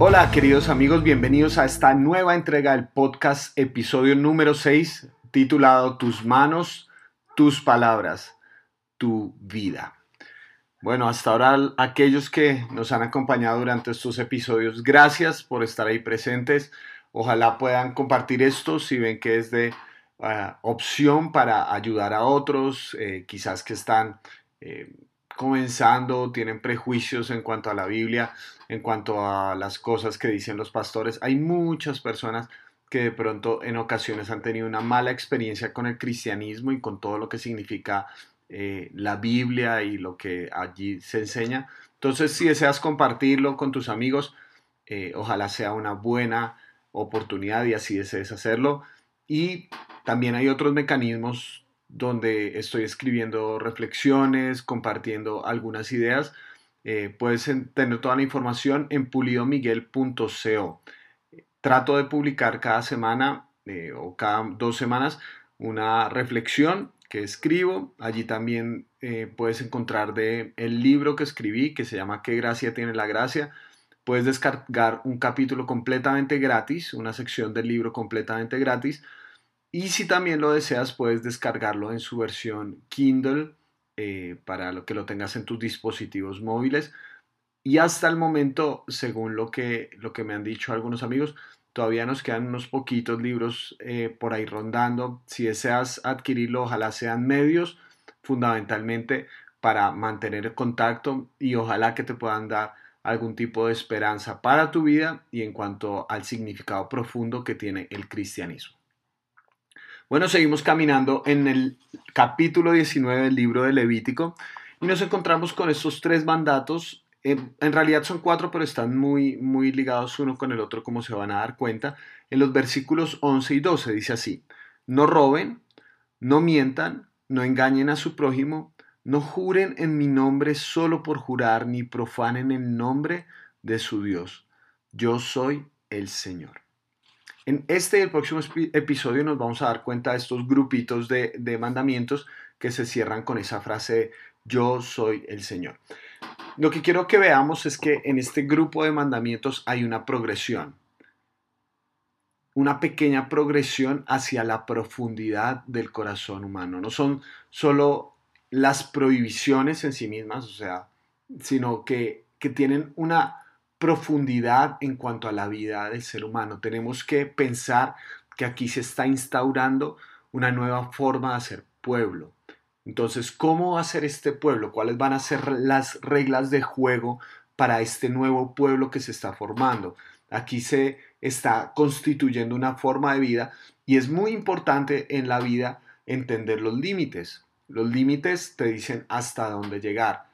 Hola queridos amigos, bienvenidos a esta nueva entrega del podcast, episodio número 6, titulado Tus manos, tus palabras, tu vida. Bueno, hasta ahora aquellos que nos han acompañado durante estos episodios, gracias por estar ahí presentes. Ojalá puedan compartir esto si ven que es de uh, opción para ayudar a otros, eh, quizás que están eh, comenzando, tienen prejuicios en cuanto a la Biblia, en cuanto a las cosas que dicen los pastores. Hay muchas personas que de pronto en ocasiones han tenido una mala experiencia con el cristianismo y con todo lo que significa eh, la Biblia y lo que allí se enseña. Entonces, si deseas compartirlo con tus amigos, eh, ojalá sea una buena oportunidad y así desees hacerlo. Y también hay otros mecanismos donde estoy escribiendo reflexiones, compartiendo algunas ideas. Eh, puedes tener toda la información en pulidomiguel.co. Trato de publicar cada semana eh, o cada dos semanas una reflexión que escribo. Allí también eh, puedes encontrar el libro que escribí que se llama ¿Qué gracia tiene la gracia? Puedes descargar un capítulo completamente gratis, una sección del libro completamente gratis y si también lo deseas, puedes descargarlo en su versión Kindle eh, para lo que lo tengas en tus dispositivos móviles. Y hasta el momento, según lo que, lo que me han dicho algunos amigos, todavía nos quedan unos poquitos libros eh, por ahí rondando. Si deseas adquirirlo, ojalá sean medios, fundamentalmente para mantener el contacto y ojalá que te puedan dar algún tipo de esperanza para tu vida y en cuanto al significado profundo que tiene el cristianismo. Bueno, seguimos caminando en el capítulo 19 del libro de Levítico y nos encontramos con estos tres mandatos. En, realidad son cuatro, pero están muy, muy ligados uno con el otro, como se van a dar cuenta. En los versículos 11 y 12 dice así, no roben, no mientan, no engañen a su prójimo, no juren en mi nombre solo por jurar, ni profanen el nombre de su Dios. Yo soy el Señor. En este y el próximo episodio nos vamos a dar cuenta de estos grupitos de, mandamientos que se cierran con esa frase yo soy el Señor. Lo que quiero que veamos es que en este grupo de mandamientos hay una progresión, una pequeña progresión hacia la profundidad del corazón humano. No son solo las prohibiciones en sí mismas, o sea, sino que tienen una profundidad en cuanto a la vida del ser humano. Tenemos que pensar que aquí se está instaurando una nueva forma de hacer pueblo. Entonces, ¿cómo va a ser este pueblo? ¿Cuáles van a ser las reglas de juego para este nuevo pueblo que se está formando? Aquí se está constituyendo una forma de vida y es muy importante en la vida entender los límites. Los límites te dicen hasta dónde llegar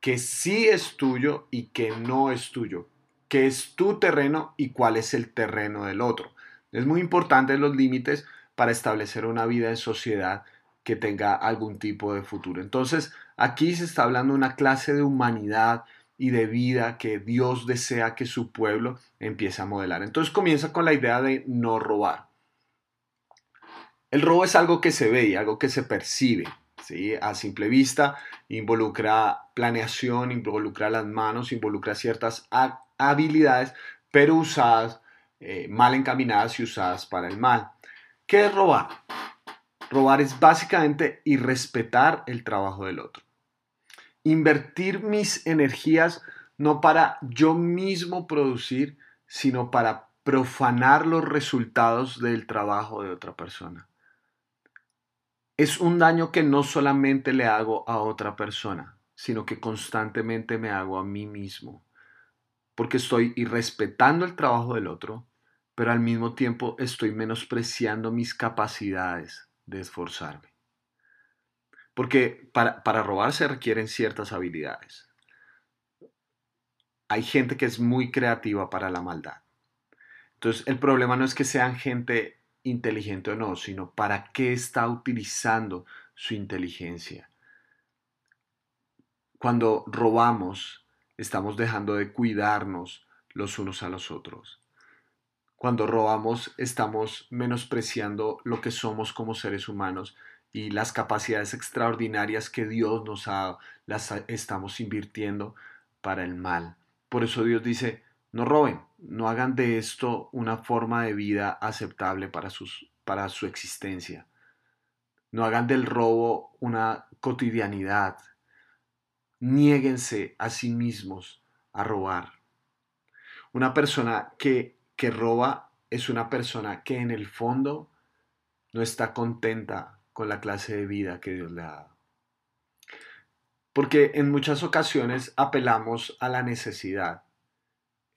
que sí es tuyo y que no es tuyo, que es tu terreno y cuál es el terreno del otro. Es muy importante los límites para establecer una vida en sociedad que tenga algún tipo de futuro. Entonces, aquí se está hablando de una clase de humanidad y de vida que Dios desea que su pueblo empiece a modelar. Entonces comienza con la idea de no robar. El robo es algo que se ve y algo que se percibe. A simple vista, involucra planeación, involucra las manos, involucra ciertas habilidades, pero usadas, eh, mal encaminadas y usadas para el mal. ¿Qué es robar? Robar es básicamente irrespetar el trabajo del otro. Invertir mis energías no para yo mismo producir, sino para profanar los resultados del trabajo de otra persona es un daño que no solamente le hago a otra persona, sino que constantemente me hago a mí mismo, porque estoy irrespetando el trabajo del otro, pero al mismo tiempo estoy menospreciando mis capacidades de esforzarme. Porque para, para robar se requieren ciertas habilidades. Hay gente que es muy creativa para la maldad. Entonces el problema no es que sean gente inteligente o no, sino para qué está utilizando su inteligencia. Cuando robamos, estamos dejando de cuidarnos los unos a los otros. Cuando robamos, estamos menospreciando lo que somos como seres humanos y las capacidades extraordinarias que Dios nos ha las estamos invirtiendo para el mal. Por eso Dios dice, No roben, no hagan de esto una forma de vida aceptable para, sus, para su existencia. No hagan del robo una cotidianidad. Niéguense a sí mismos a robar. Una persona que, que roba es una persona que en el fondo no está contenta con la clase de vida que Dios le ha dado. Porque en muchas ocasiones apelamos a la necesidad.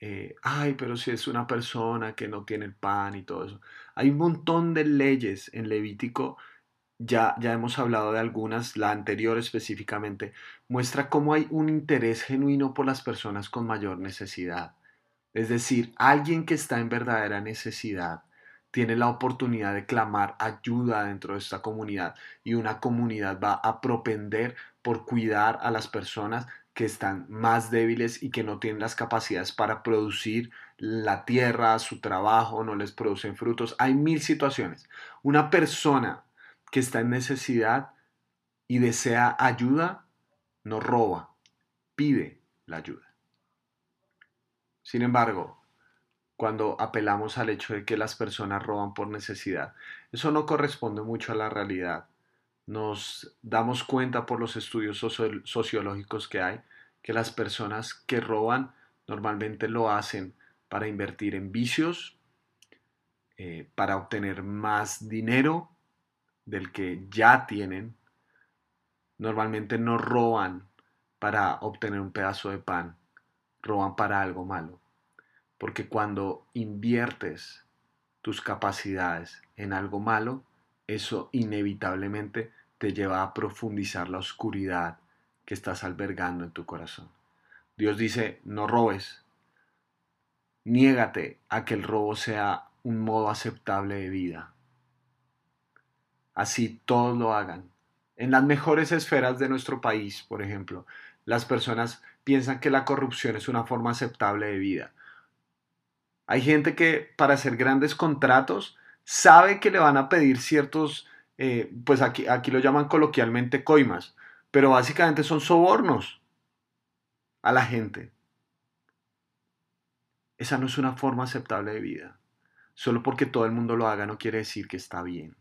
Eh, ay, pero si es una persona que no tiene el pan y todo eso. Hay un montón de leyes en Levítico, ya, ya hemos hablado de algunas, la anterior específicamente, muestra cómo hay un interés genuino por las personas con mayor necesidad. Es decir, alguien que está en verdadera necesidad tiene la oportunidad de clamar ayuda dentro de esta comunidad y una comunidad va a propender por cuidar a las personas que están más débiles y que no tienen las capacidades para producir la tierra, su trabajo, no les producen frutos. Hay mil situaciones. Una persona que está en necesidad y desea ayuda, no roba, pide la ayuda. Sin embargo, cuando apelamos al hecho de que las personas roban por necesidad, eso no corresponde mucho a la realidad. Nos damos cuenta por los estudios sociológicos que hay que las personas que roban normalmente lo hacen para invertir en vicios, eh, para obtener más dinero del que ya tienen. Normalmente no roban para obtener un pedazo de pan, roban para algo malo. Porque cuando inviertes tus capacidades en algo malo, eso inevitablemente te lleva a profundizar la oscuridad que estás albergando en tu corazón. Dios dice, no robes. Niégate a que el robo sea un modo aceptable de vida. Así todos lo hagan. En las mejores esferas de nuestro país, por ejemplo, las personas piensan que la corrupción es una forma aceptable de vida. Hay gente que para hacer grandes contratos sabe que le van a pedir ciertos, eh, pues aquí, aquí lo llaman coloquialmente coimas, pero básicamente son sobornos a la gente. Esa no es una forma aceptable de vida. Solo porque todo el mundo lo haga no quiere decir que está bien.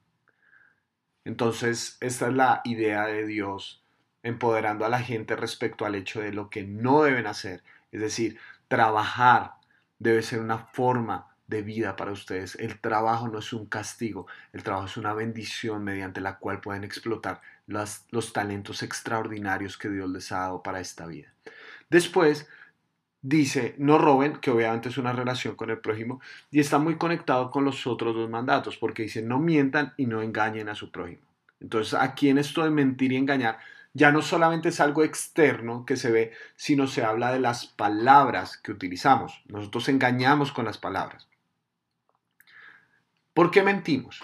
Entonces, esta es la idea de Dios, empoderando a la gente respecto al hecho de lo que no deben hacer. Es decir, trabajar debe ser una forma de vida para ustedes. El trabajo no es un castigo, el trabajo es una bendición mediante la cual pueden explotar los talentos extraordinarios que Dios les ha dado para esta vida. Después dice, no roben, que obviamente es una relación con el prójimo, y está muy conectado con los otros dos mandatos, porque dice, no mientan y no engañen a su prójimo. Entonces, aquí en esto de mentir y engañar, ya no solamente es algo externo que se ve, sino se habla de las palabras que utilizamos. Nosotros engañamos con las palabras. ¿Por qué mentimos?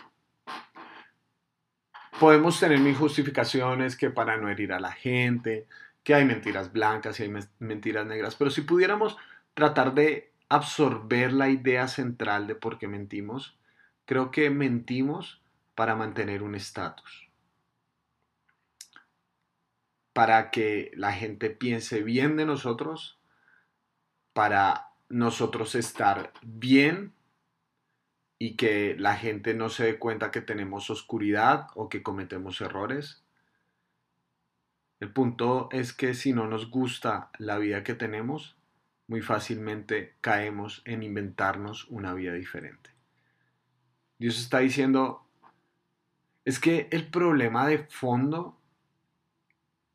Podemos tener mil justificaciones que para no herir a la gente, que hay mentiras blancas y hay mentiras negras, pero si pudiéramos tratar de absorber la idea central de por qué mentimos, creo que mentimos para mantener un estatus, para que la gente piense bien de nosotros, para nosotros estar bien y que la gente no se dé cuenta que tenemos oscuridad o que cometemos errores. El punto es que si no nos gusta la vida que tenemos, muy fácilmente caemos en inventarnos una vida diferente. Dios está diciendo, es que el problema de fondo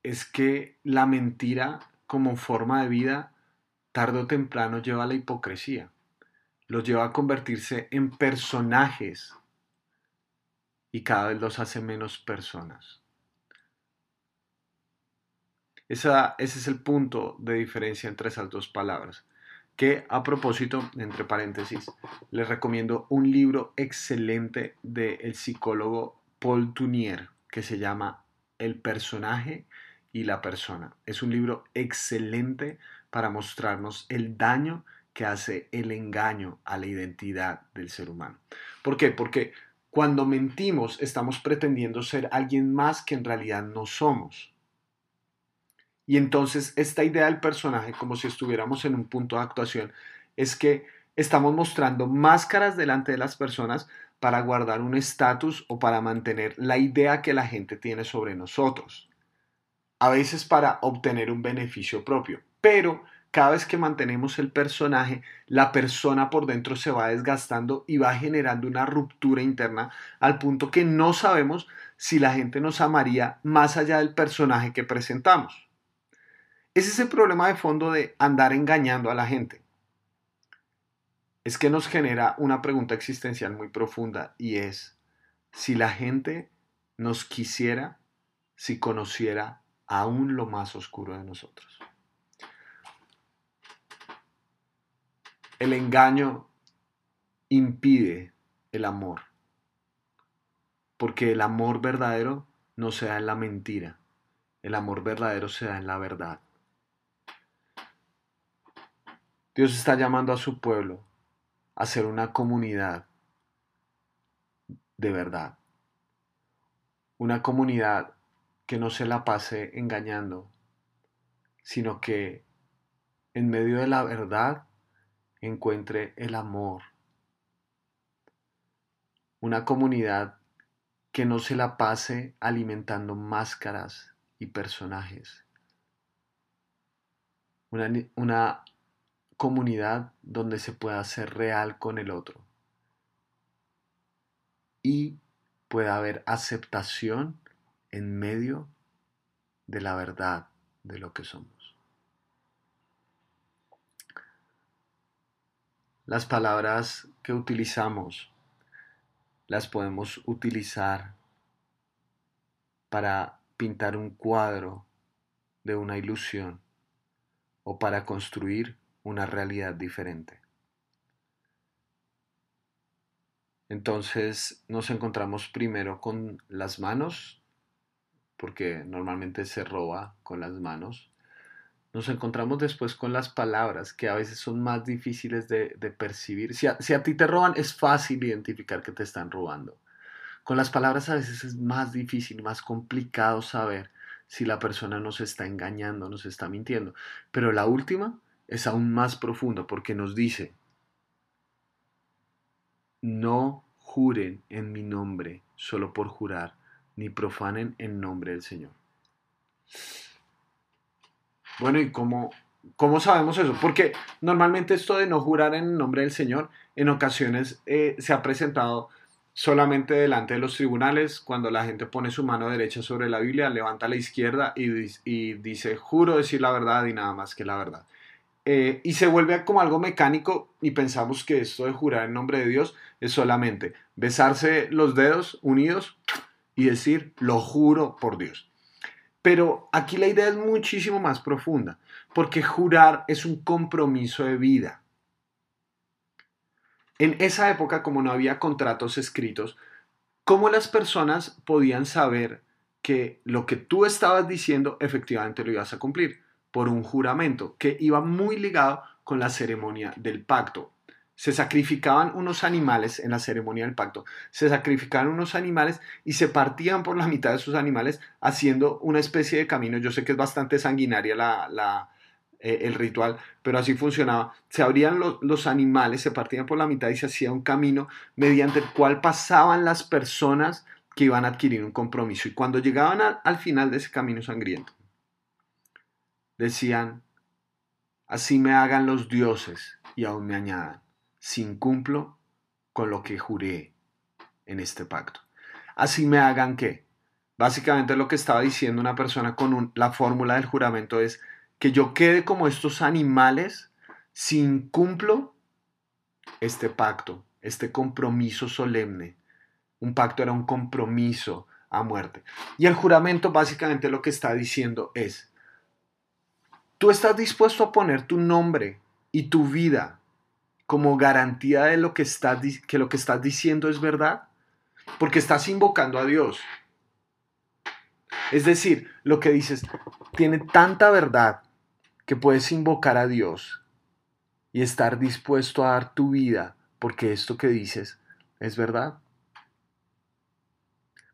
es que la mentira como forma de vida tarde o temprano lleva a la hipocresía los lleva a convertirse en personajes y cada vez los hace menos personas. ese es el punto de diferencia entre esas dos palabras. Que a propósito, entre paréntesis, les recomiendo un libro excelente del psicólogo Paul Tunier que se llama El personaje y la persona. Es un libro excelente para mostrarnos el daño que hace el engaño a la identidad del ser humano. ¿Por qué? Porque cuando mentimos estamos pretendiendo ser alguien más que en realidad no somos. Y entonces esta idea del personaje, como si estuviéramos en un punto de actuación, es que estamos mostrando máscaras delante de las personas para guardar un estatus o para mantener la idea que la gente tiene sobre nosotros. A veces para obtener un beneficio propio. Pero cada vez que mantenemos el personaje, la persona por dentro se va desgastando y va generando una ruptura interna al punto que no sabemos si la gente nos amaría más allá del personaje que presentamos. Ese es el problema de fondo de andar engañando a la gente. Es que nos genera una pregunta existencial muy profunda y es si la gente nos quisiera si conociera aún lo más oscuro de nosotros. El engaño impide el amor, porque el amor verdadero no se da en la mentira, el amor verdadero se da en la verdad. Dios está llamando a su pueblo a ser una comunidad de verdad, una comunidad que no se la pase engañando, sino que en medio de la verdad encuentre el amor. Una comunidad que no se la pase alimentando máscaras y personajes. Una, comunidad donde se pueda ser real con el otro. Y pueda haber aceptación en medio de la verdad de lo que somos. Las palabras que utilizamos las podemos utilizar para pintar un cuadro de una ilusión o para construir una realidad diferente. Entonces nos encontramos primero con las manos, porque normalmente se roba con las manos. Nos encontramos después con las palabras, que a veces son más difíciles de, percibir. Si a, ti te roban, es fácil identificar que te están robando. Con las palabras a veces es más difícil, más complicado saber si la persona nos está engañando, nos está mintiendo. Pero la última es aún más profunda porque nos dice, no juren en mi nombre solo por jurar, ni profanen en nombre del Señor. Bueno, ¿y cómo, cómo sabemos eso? Porque normalmente esto de no jurar en nombre del Señor en ocasiones eh, se ha presentado solamente delante de los tribunales, cuando la gente pone su mano derecha sobre la Biblia, levanta la izquierda y, y dice, juro decir la verdad y nada más que la verdad. Eh, y se vuelve como algo mecánico y pensamos que esto de jurar en nombre de Dios es solamente besarse los dedos unidos y decir, lo juro por Dios. Pero aquí la idea es muchísimo más profunda, porque jurar es un compromiso de vida. En esa época, como no había contratos escritos, ¿cómo las personas podían saber que lo que tú estabas diciendo efectivamente lo ibas a cumplir? Por un juramento que iba muy ligado con la ceremonia del pacto se sacrificaban unos animales en la ceremonia del pacto, se sacrificaban unos animales y se partían por la mitad de sus animales haciendo una especie de camino. Yo sé que es bastante sanguinaria la, eh, el ritual, pero así funcionaba. Se abrían los animales, se partían por la mitad y se hacía un camino mediante el cual pasaban las personas que iban a adquirir un compromiso. Y cuando llegaban al final de ese camino sangriento, decían, así me hagan los dioses y aún me añadan si incumplo con lo que juré en este pacto. Así me hagan que. Básicamente lo que estaba diciendo una persona con la fórmula del juramento es que yo quede como estos animales si incumplo este pacto, este compromiso solemne. Un pacto era un compromiso a muerte. Y el juramento básicamente lo que está diciendo es, tú estás dispuesto a poner tu nombre y tu vida como garantía de lo que estás, que lo que estás diciendo es verdad? Porque estás invocando a Dios. Es decir, lo que dices tiene tanta verdad que puedes invocar a Dios y estar dispuesto a dar tu vida porque esto que dices es verdad.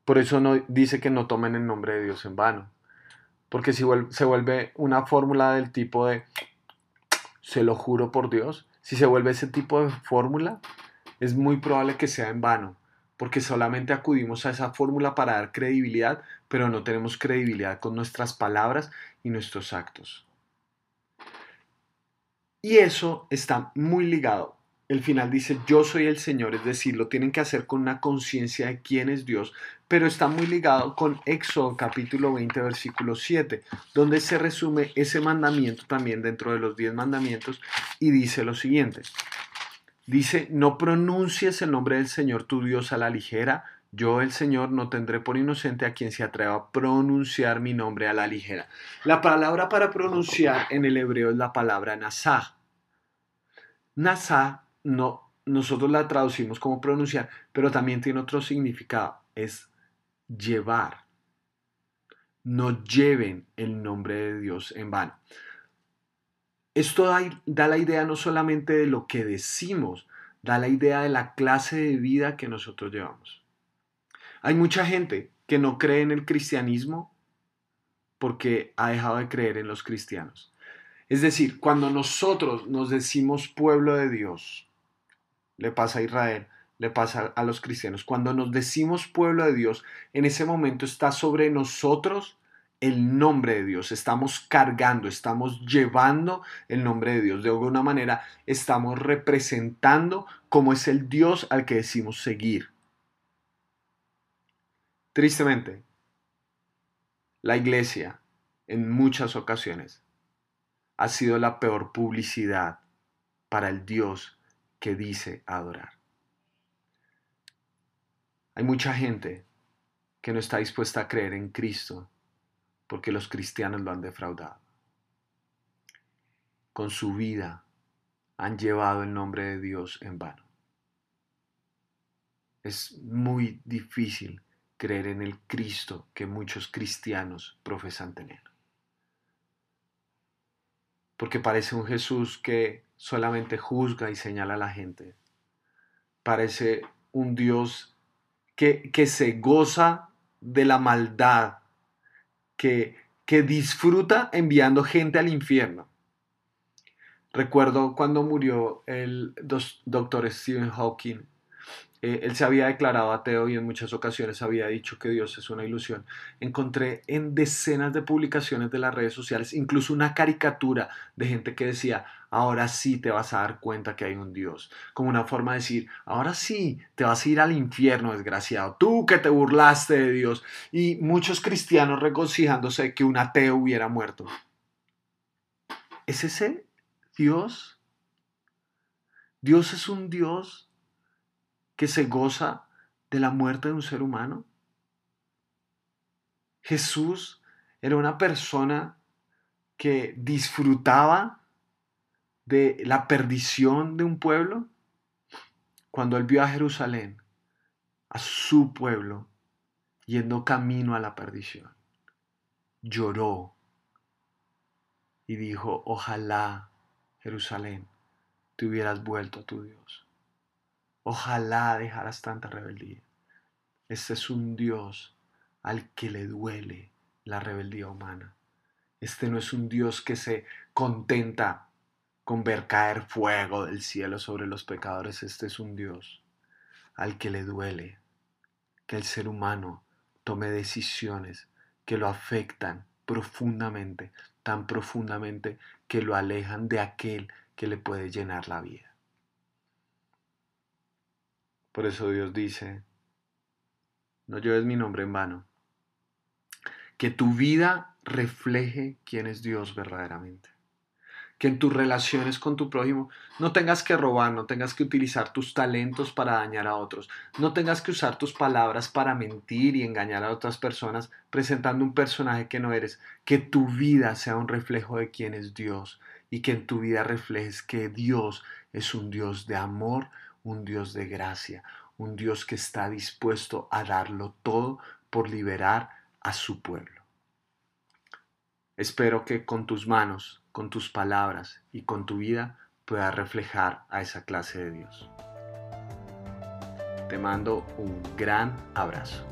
Por eso no, dice que no tomen el nombre de Dios en vano. Porque si se vuelve una fórmula del tipo de se lo juro por Dios, si se vuelve ese tipo de fórmula, es muy probable que sea en vano, porque solamente acudimos a esa fórmula para dar credibilidad, pero no tenemos credibilidad con nuestras palabras y nuestros actos. Y eso está muy ligado. El final dice, yo soy el Señor, es decir, lo tienen que hacer con una conciencia de quién es Dios, pero está muy ligado con Éxodo capítulo 20, versículo 7, donde se resume ese mandamiento también dentro de los 10 mandamientos y dice lo siguiente. Dice, no pronuncies el nombre del Señor tu Dios a la ligera, yo el Señor no tendré por inocente a quien se atreva a pronunciar mi nombre a la ligera. La palabra para pronunciar en el hebreo es la palabra nasah. Nasah no, nosotros la traducimos como pronunciar, pero también tiene otro significado, es llevar. No lleven el nombre de Dios en vano. Esto da, la idea no solamente de lo que decimos, da la idea de la clase de vida que nosotros llevamos. Hay mucha gente que no cree en el cristianismo porque ha dejado de creer en los cristianos. Es decir, cuando nosotros nos decimos pueblo de Dios, le pasa a Israel, le pasa a los cristianos, cuando nos decimos pueblo de Dios, en ese momento está sobre nosotros el nombre de Dios, estamos cargando, estamos llevando el nombre de Dios. De alguna manera estamos representando cómo es el Dios al que decimos seguir. Tristemente, la iglesia en muchas ocasiones ha sido la peor publicidad para el Dios que dice adorar. Hay mucha gente que no está dispuesta a creer en Cristo porque los cristianos lo han defraudado. Con su vida han llevado el nombre de Dios en vano. Es muy difícil creer en el Cristo que muchos cristianos profesan tener. Porque parece un Jesús que solamente juzga y señala a la gente. Parece un Dios que, que se goza de la maldad que, disfruta enviando gente al infierno. Recuerdo cuando murió el doctor Stephen Hawking, eh, él se había declarado ateo y en muchas ocasiones había dicho que Dios es una ilusión. Encontré en decenas de publicaciones de las redes sociales, incluso una caricatura de gente que decía, ahora sí te vas a dar cuenta que hay un Dios. Como una forma de decir, ahora sí te vas a ir al infierno, desgraciado. Tú que te burlaste de Dios. Y muchos cristianos regocijándose que un ateo hubiera muerto. ¿Es ese Dios? Dios es un Dios que se goza de la muerte de un ser humano? Jesús era una persona que disfrutaba de la perdición de un pueblo. Cuando él vio a Jerusalén, a su pueblo, yendo camino a la perdición, lloró y dijo, ojalá Jerusalén te hubieras vuelto a tu Dios. Ojalá dejaras tanta rebeldía. Este es un Dios al que le duele la rebeldía humana. Este no es un Dios que se contenta con ver caer fuego del cielo sobre los pecadores. Este es un Dios al que le duele que el ser humano tome decisiones que lo afectan profundamente, tan profundamente que lo alejan de aquel que le puede llenar la vida. Por eso Dios dice, no lleves mi nombre en vano. Que tu vida refleje quién es Dios verdaderamente. Que en tus relaciones con tu prójimo no tengas que robar, no tengas que utilizar tus talentos para dañar a otros, no tengas que usar tus palabras para mentir y engañar a otras personas presentando un personaje que no eres. Que tu vida sea un reflejo de quién es Dios y que en tu vida reflejes que Dios es un Dios de amor, un Dios de gracia, un Dios que está dispuesto a darlo todo por liberar a su pueblo. Espero que con tus manos, con tus palabras y con tu vida puedas reflejar a esa clase de Dios. Te mando un gran abrazo.